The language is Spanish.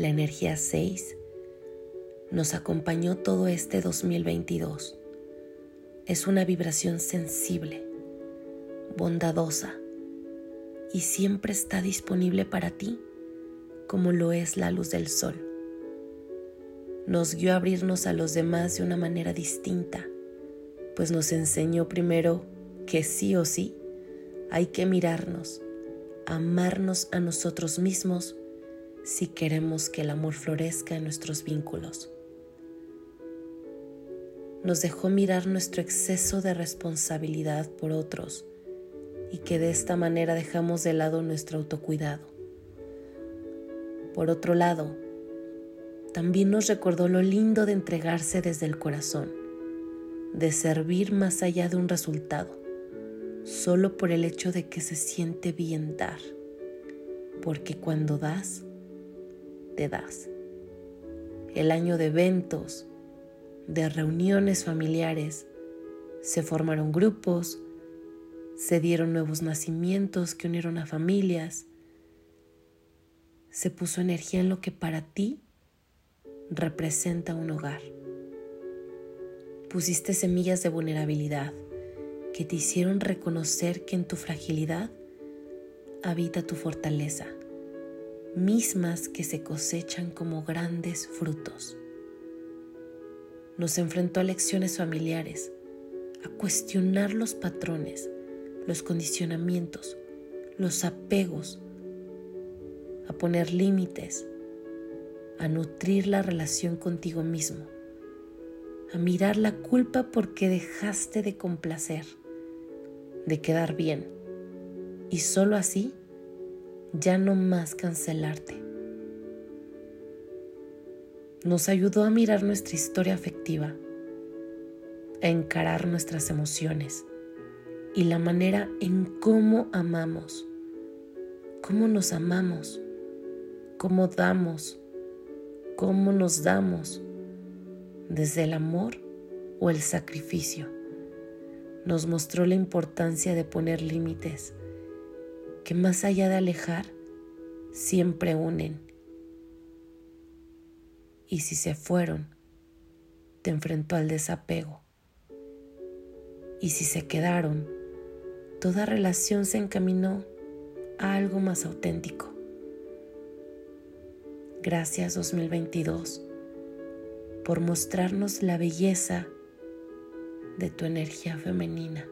la energía 6, nos acompañó todo este 2022. Es una vibración sensible, bondadosa y siempre está disponible para ti como lo es la luz del sol. Nos guió a abrirnos a los demás de una manera distinta, pues nos enseñó primero que sí o sí hay que mirarnos, amarnos a nosotros mismos si queremos que el amor florezca en nuestros vínculos. Nos dejó mirar nuestro exceso de responsabilidad por otros y que de esta manera dejamos de lado nuestro autocuidado. Por otro lado, también nos recordó lo lindo de entregarse desde el corazón, de servir más allá de un resultado, solo por el hecho de que se siente bien dar, porque cuando das, te das. El año de eventos, de reuniones familiares, se formaron grupos, se dieron nuevos nacimientos que unieron a familias, se puso energía en lo que para ti representa un hogar. Pusiste semillas de vulnerabilidad que te hicieron reconocer que en tu fragilidad habita tu fortaleza, mismas que se cosechan como grandes frutos. Nos enfrentó a lecciones familiares, a cuestionar los patrones, los condicionamientos, los apegos, a poner límites, a nutrir la relación contigo mismo, a mirar la culpa porque dejaste de complacer, de quedar bien, y solo así ya no más cancelarte. Nos ayudó a mirar nuestra historia afectiva, a encarar nuestras emociones, y la manera en cómo amamos, cómo nos amamos, cómo damos, cómo nos damos, desde el amor o el sacrificio. Nos mostró la importancia de poner límites que más allá de alejar, siempre unen. Y si se fueron, te enfrentó al desapego. Y si se quedaron, toda relación se encaminó a algo más auténtico. Gracias 2022 por mostrarnos la belleza de tu energía femenina.